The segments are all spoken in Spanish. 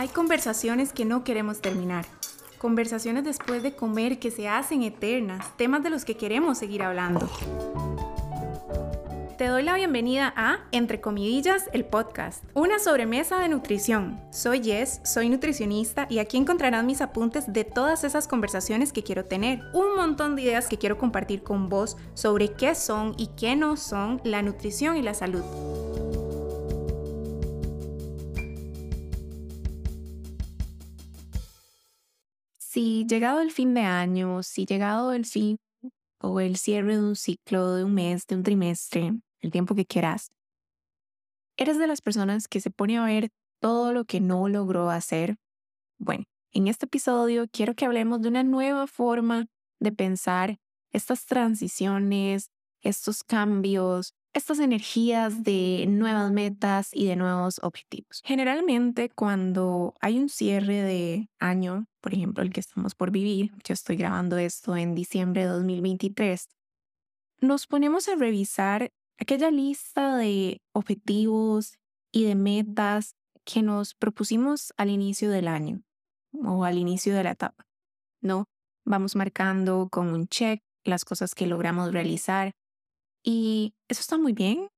Hay conversaciones que no queremos terminar. Conversaciones después de comer que se hacen eternas, temas de los que queremos seguir hablando. Te doy la bienvenida a Entre Comidillas, el podcast, una sobremesa de nutrición. Soy Jess, soy nutricionista y aquí encontrarás mis apuntes de todas esas conversaciones que quiero tener. Un montón de ideas que quiero compartir con vos sobre qué son y qué no son la nutrición y la salud. Si llegado el fin de año, si llegado el fin o el cierre de un ciclo, de un mes, de un trimestre, el tiempo que quieras, eres de las personas que se pone a ver todo lo que no logró hacer. Bueno, en este episodio quiero que hablemos de una nueva forma de pensar estas transiciones, estos cambios, estas energías de nuevas metas y de nuevos objetivos. Generalmente cuando hay un cierre de año, por ejemplo el que estamos por vivir, yo estoy grabando esto en diciembre de 2023, nos ponemos a revisar aquella lista de objetivos y de metas que nos propusimos al inicio del año o al inicio de la etapa. ¿No? Vamos marcando con un check las cosas que logramos realizar y eso está muy bien.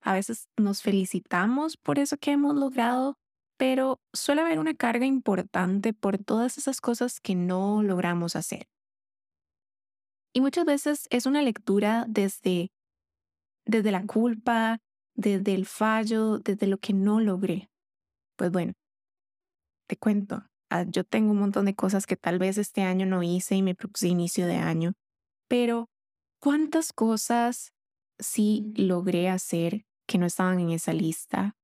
A veces nos felicitamos por eso que hemos logrado, pero suele haber una carga importante por todas esas cosas que no logramos hacer. Y muchas veces es una lectura desde, desde la culpa, desde el fallo, desde lo que no logré. Pues bueno, te cuento, ah, yo tengo un montón de cosas que tal vez este año no hice y me propuse inicio de año, pero ¿cuántas cosas sí logré hacer que no estaban en esa lista?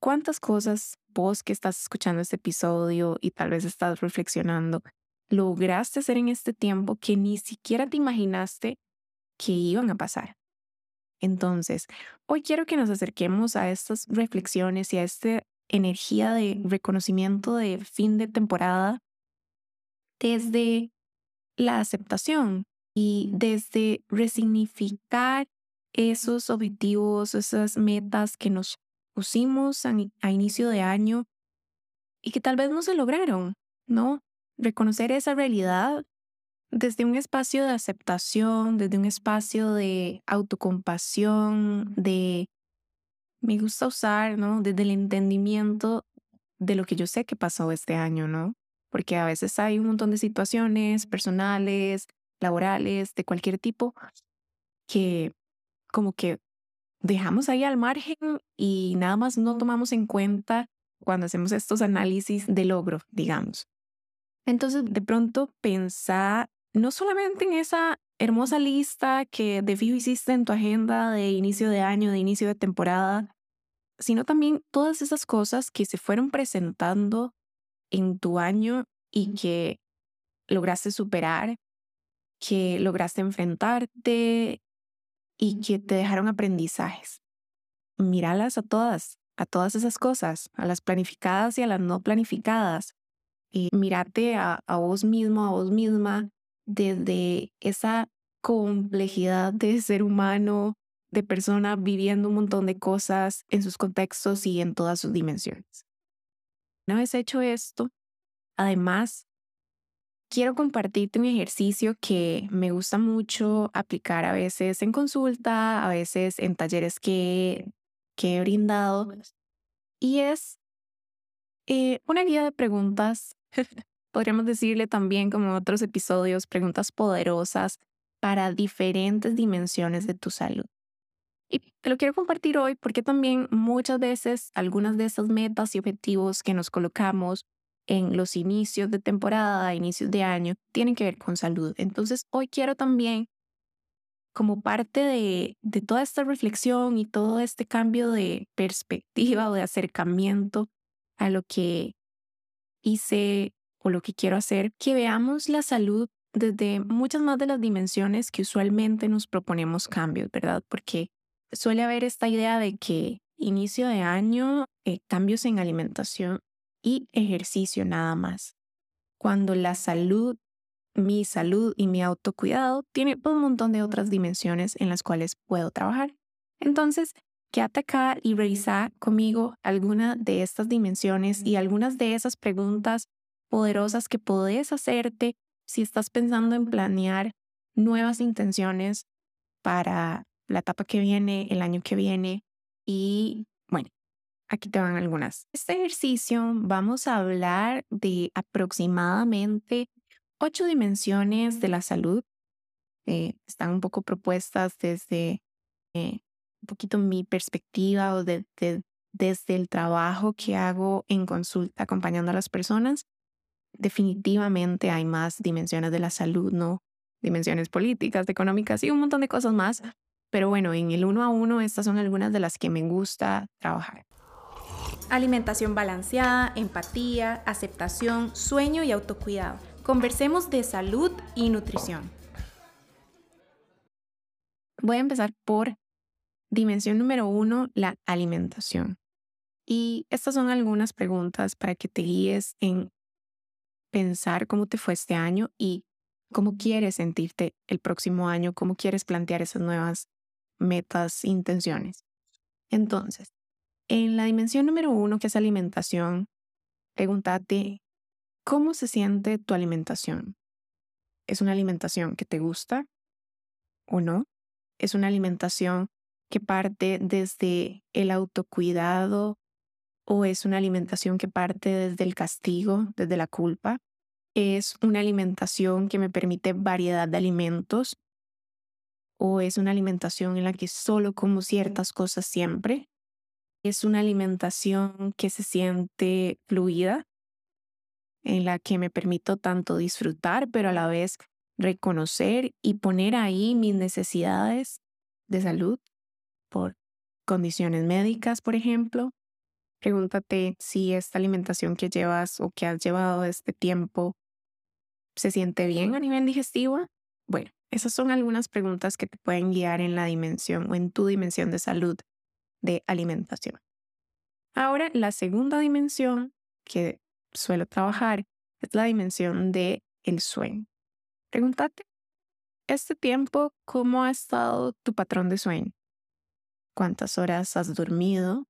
¿Cuántas cosas vos que estás escuchando este episodio y tal vez estás reflexionando, lograste hacer en este tiempo que ni siquiera te imaginaste que iban a pasar? Entonces, hoy quiero que nos acerquemos a estas reflexiones y a esta energía de reconocimiento de fin de temporada desde la aceptación y desde resignificar esos objetivos, esas metas que nos pusimos a, inicio de año y que tal vez no se lograron, ¿no? Reconocer esa realidad desde un espacio de aceptación, desde un espacio de autocompasión, de, me gusta usar, ¿no? Desde el entendimiento de lo que yo sé que pasó este año, ¿no? Porque a veces hay un montón de situaciones personales, laborales, de cualquier tipo, que como que dejamos ahí al margen y nada más no tomamos en cuenta cuando hacemos estos análisis de logro, digamos. Entonces, de pronto pensá no solamente en esa hermosa lista que de fijo hiciste en tu agenda de inicio de año, de inicio de temporada, sino también todas esas cosas que se fueron presentando en tu año y que lograste superar, que lograste enfrentarte y que te dejaron aprendizajes. Míralas a todas, a todas esas cosas, a las planificadas y a las no planificadas. Y mírate a, a vos mismo, a vos misma, desde esa complejidad de ser humano, de persona viviendo un montón de cosas en sus contextos y en todas sus dimensiones. Una vez hecho esto, además quiero compartirte un ejercicio que me gusta mucho aplicar a veces en consulta, a veces en talleres que, que he brindado. Y es eh, una guía de preguntas, podríamos decirle también como en otros episodios, preguntas poderosas para diferentes dimensiones de tu salud. Y te lo quiero compartir hoy porque también muchas veces algunas de esas metas y objetivos que nos colocamos en los inicios de temporada, inicios de año, tienen que ver con salud. Entonces, hoy quiero también, como parte de, de toda esta reflexión y todo este cambio de perspectiva o de acercamiento a lo que hice o lo que quiero hacer, que veamos la salud desde muchas más de las dimensiones que usualmente nos proponemos cambios, ¿verdad? Porque suele haber esta idea de que inicio de año, eh, cambios en alimentación y ejercicio nada más. Cuando la salud, mi salud y mi autocuidado tiene un montón de otras dimensiones en las cuales puedo trabajar. Entonces, quédate acá y revisa conmigo alguna de estas dimensiones y algunas de esas preguntas poderosas que podés hacerte si estás pensando en planear nuevas intenciones para la etapa que viene, el año que viene. Y aquí te van algunas. Este ejercicio vamos a hablar de aproximadamente ocho dimensiones de la salud. Eh, están un poco propuestas desde eh, un poquito mi perspectiva o desde el trabajo que hago en consulta acompañando a las personas. Definitivamente hay más dimensiones de la salud, ¿no? Dimensiones políticas, económicas y un montón de cosas más. Pero bueno, en el uno a uno estas son algunas de las que me gusta trabajar. Alimentación balanceada, empatía, aceptación, sueño y autocuidado. Conversemos de salud y nutrición. Voy a empezar por dimensión número uno, la alimentación. Y estas son algunas preguntas para que te guíes en pensar cómo te fue este año y cómo quieres sentirte el próximo año, cómo quieres plantear esas nuevas metas, intenciones. Entonces, en la dimensión número uno, que es alimentación, pregúntate, ¿cómo se siente tu alimentación? ¿Es una alimentación que te gusta o no? ¿Es una alimentación que parte desde el autocuidado o es una alimentación que parte desde el castigo, desde la culpa? ¿Es una alimentación que me permite variedad de alimentos o es una alimentación en la que solo como ciertas cosas siempre? Es una alimentación que se siente fluida, en la que me permito tanto disfrutar, pero a la vez reconocer y poner ahí mis necesidades de salud por condiciones médicas, por ejemplo. Pregúntate si esta alimentación que llevas o que has llevado este tiempo se siente bien a nivel digestivo. Bueno, esas son algunas preguntas que te pueden guiar en la dimensión o en tu dimensión de salud de alimentación. Ahora, la segunda dimensión que suelo trabajar es la dimensión de el sueño. Pregúntate, este tiempo, ¿cómo ha estado tu patrón de sueño? ¿Cuántas horas has dormido?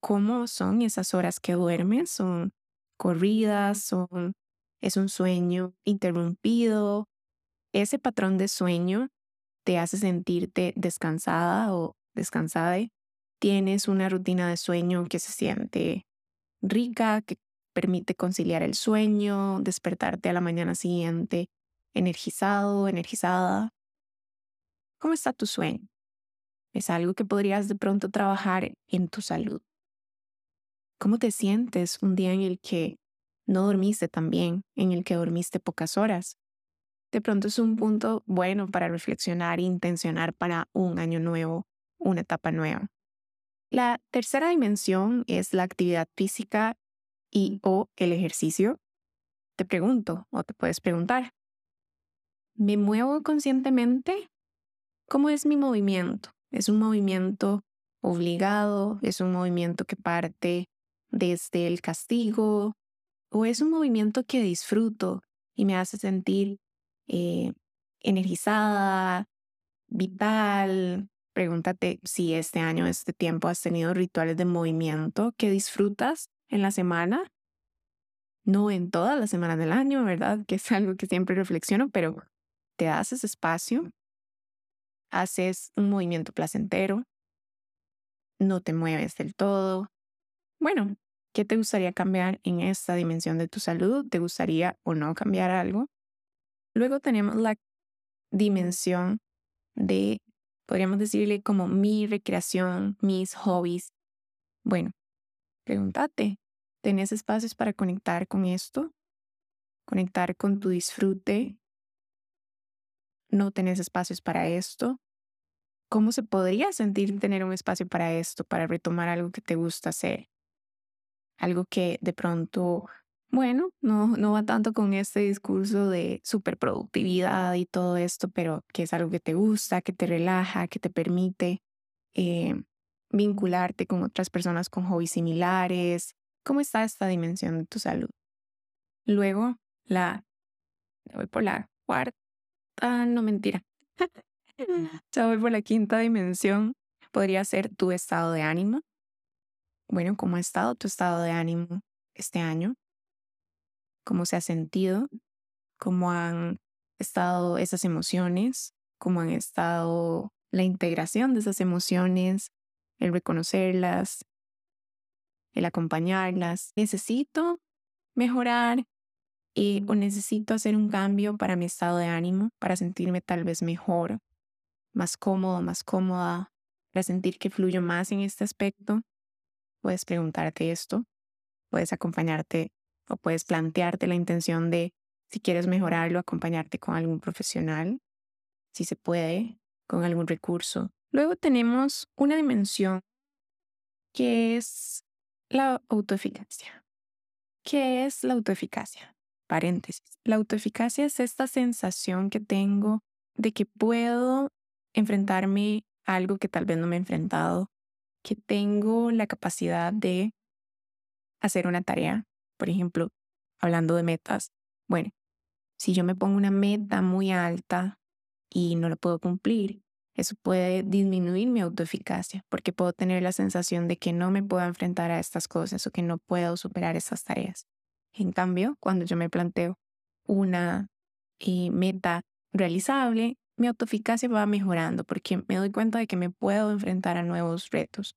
¿Cómo son esas horas que duermes? ¿Son corridas? ¿Son, ¿Es un sueño interrumpido? Ese patrón de sueño te hace sentirte descansada o descansada tienes una rutina de sueño que se siente rica, que permite conciliar el sueño, despertarte a la mañana siguiente energizado, energizada. ¿Cómo está tu sueño? Es algo que podrías de pronto trabajar en tu salud. ¿Cómo te sientes un día en el que no dormiste tan bien, en el que dormiste pocas horas? De pronto es un punto bueno para reflexionar e intencionar para un año nuevo, una etapa nueva. La tercera dimensión es la actividad física y o el ejercicio. Te pregunto o te puedes preguntar, ¿me muevo conscientemente? ¿Cómo es mi movimiento? ¿Es un movimiento obligado? ¿Es un movimiento que parte desde el castigo? ¿O es un movimiento que disfruto y me hace sentir eh, energizada, vital, Pregúntate si este año, este tiempo, has tenido rituales de movimiento que disfrutas en la semana. No en todas las semanas del año, ¿verdad? Que es algo que siempre reflexiono, pero te haces espacio, haces un movimiento placentero, no te mueves del todo. Bueno, ¿qué te gustaría cambiar en esta dimensión de tu salud? ¿Te gustaría o no cambiar algo? Luego tenemos la dimensión de podríamos decirle como mi recreación, mis hobbies. Bueno, pregúntate, ¿tenés espacios para conectar con esto? ¿Conectar con tu disfrute? ¿No tenés espacios para esto? ¿Cómo se podría sentir tener un espacio para esto, para retomar algo que te gusta hacer? Algo que de pronto bueno, no, no va tanto con este discurso de superproductividad y todo esto, pero que es algo que te gusta, que te relaja, que te permite eh, vincularte con otras personas con hobbies similares. ¿Cómo está esta dimensión de tu salud? Luego, la, voy por la cuarta, no mentira. ya voy por la quinta dimensión. podría ser tu estado de ánimo. Bueno, ¿cómo ha estado tu estado de ánimo este año? ¿Cómo se ha sentido? ¿Cómo han estado esas emociones? ¿Cómo han estado la integración de esas emociones? El reconocerlas, el acompañarlas. Necesito mejorar eh, o necesito hacer un cambio para mi estado de ánimo, para sentirme tal vez mejor, más cómodo, más cómoda, para sentir que fluyo más en este aspecto. Puedes preguntarte esto, puedes acompañarte o puedes plantearte la intención de, si quieres mejorarlo, acompañarte con algún profesional, si se puede, con algún recurso. Luego tenemos una dimensión que es la autoeficacia. ¿Qué es la autoeficacia? Paréntesis. La autoeficacia es esta sensación que tengo de que puedo enfrentarme a algo que tal vez no me he enfrentado, que tengo la capacidad de hacer una tarea, por ejemplo, hablando de metas. Bueno, si yo me pongo una meta muy alta y no la puedo cumplir, eso puede disminuir mi autoeficacia porque puedo tener la sensación de que no me puedo enfrentar a estas cosas o que no puedo superar estas tareas. En cambio, cuando yo me planteo una eh, meta realizable, mi autoeficacia va mejorando porque me doy cuenta de que me puedo enfrentar a nuevos retos.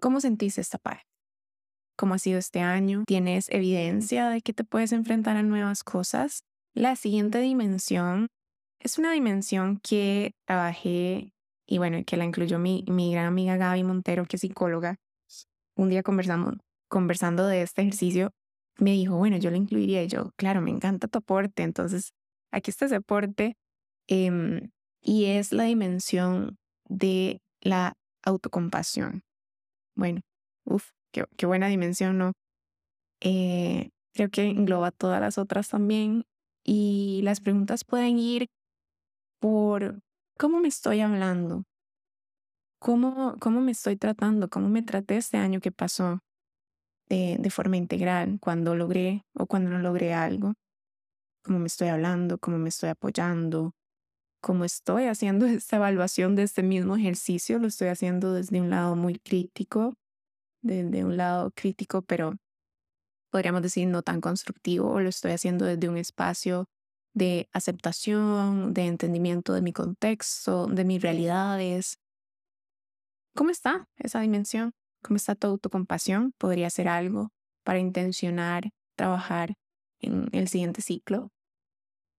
¿Cómo sentís esta parte? ¿Cómo ha sido este año? ¿Tienes evidencia de que te puedes enfrentar a nuevas cosas? La siguiente dimensión es una dimensión que trabajé y bueno, que la incluyó mi, mi gran amiga Gaby Montero, que es psicóloga. Un día conversamos, conversando de este ejercicio, me dijo, bueno, yo lo incluiría. Y yo, claro, me encanta tu aporte. Entonces, aquí está ese aporte. Em, y es la dimensión de la autocompasión. Bueno, uff, qué, qué, buena dimensión, ¿no? Eh, creo que engloba todas las otras también. Y las preguntas pueden ir por cómo me estoy hablando, cómo, cómo me estoy tratando, cómo me traté este año que pasó de, de forma integral, cuando logré o cuando no logré algo, cómo me estoy hablando, cómo me estoy apoyando, cómo estoy haciendo esta evaluación de este mismo ejercicio, lo estoy haciendo desde un lado muy crítico, desde un lado crítico, pero podríamos decir no tan constructivo, o lo estoy haciendo desde un espacio de aceptación, de entendimiento de mi contexto, de mis realidades. ¿Cómo está esa dimensión? ¿Cómo está tu autocompasión? Podría ser algo para intencionar trabajar en el siguiente ciclo.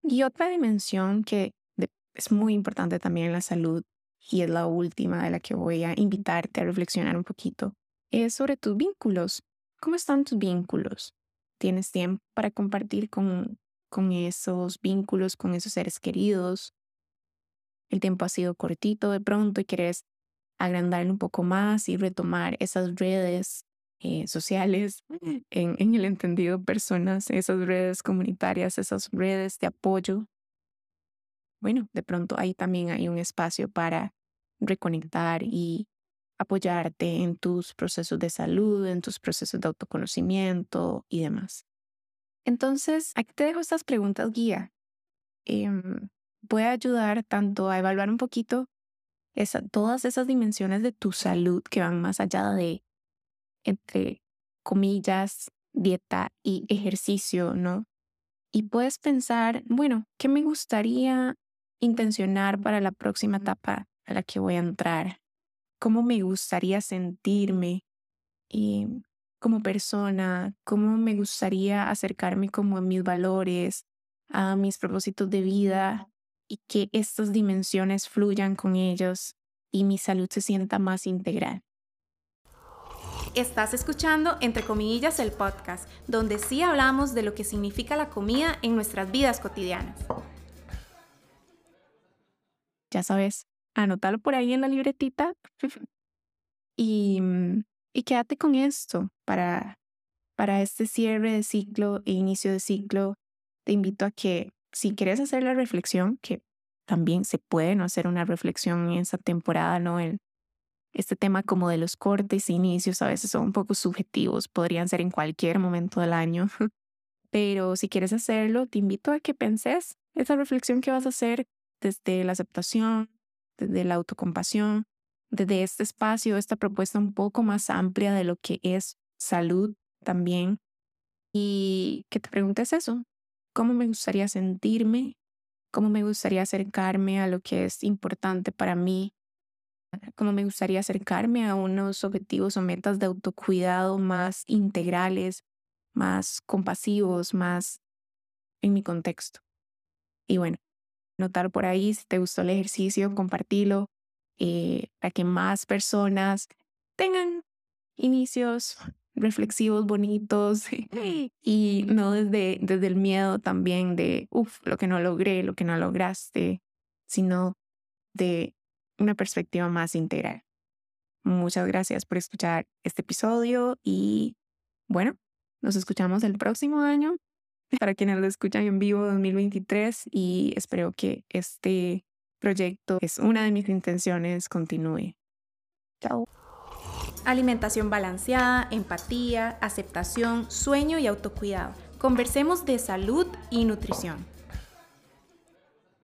Y otra dimensión que es muy importante también en la salud y es la última de la que voy a invitarte a reflexionar un poquito, es sobre tus vínculos. ¿Cómo están tus vínculos? ¿Tienes tiempo para compartir con con esos vínculos, con esos seres queridos. El tiempo ha sido cortito de pronto y quieres agrandarlo un poco más y retomar esas redes eh, sociales, en, en el entendido personas, esas redes comunitarias, esas redes de apoyo. Bueno, de pronto ahí también hay un espacio para reconectar y apoyarte en tus procesos de salud, en tus procesos de autoconocimiento y demás. Entonces, aquí te dejo estas preguntas guía. Eh, puede ayudar tanto a evaluar un poquito todas esas dimensiones de tu salud que van más allá de, entre comillas, dieta y ejercicio, ¿no? Y puedes pensar, bueno, ¿qué me gustaría intencionar para la próxima etapa a la que voy a entrar? ¿Cómo me gustaría sentirme? Y como persona, cómo me gustaría acercarme como a mis valores, a mis propósitos de vida y que estas dimensiones fluyan con ellos y mi salud se sienta más integral. Estás escuchando Entre Comillas el podcast, donde sí hablamos de lo que significa la comida en nuestras vidas cotidianas. Ya sabes, anótalo por ahí en la libretita y mm, y quédate con esto para, para este cierre de ciclo e inicio de ciclo. Te invito a que si quieres hacer la reflexión, que también se puede no hacer una reflexión en esta temporada, ¿no? En este tema como de los cortes e inicios a veces son un poco subjetivos, podrían ser en cualquier momento del año. Pero si quieres hacerlo, te invito a que penses esa reflexión que vas a hacer desde la aceptación, desde la autocompasión, desde este espacio, esta propuesta un poco más amplia de lo que es salud también. Y que te preguntes eso, ¿cómo me gustaría sentirme? ¿Cómo me gustaría acercarme a lo que es importante para mí? ¿Cómo me gustaría acercarme a unos objetivos o metas de autocuidado más integrales, más compasivos, más en mi contexto? Y bueno, notar por ahí si te gustó el ejercicio, compartilo eh, para que más personas tengan inicios reflexivos, bonitos y no desde, desde el miedo también de, uff, lo que no logré, lo que no lograste, sino de una perspectiva más integral. Muchas gracias por escuchar este episodio y bueno, nos escuchamos el próximo año para quienes lo escuchan en vivo 2023 y espero que este proyecto, es una de mis intenciones, continúe. Chao. Alimentación balanceada, empatía, aceptación, sueño y autocuidado. Conversemos de salud y nutrición.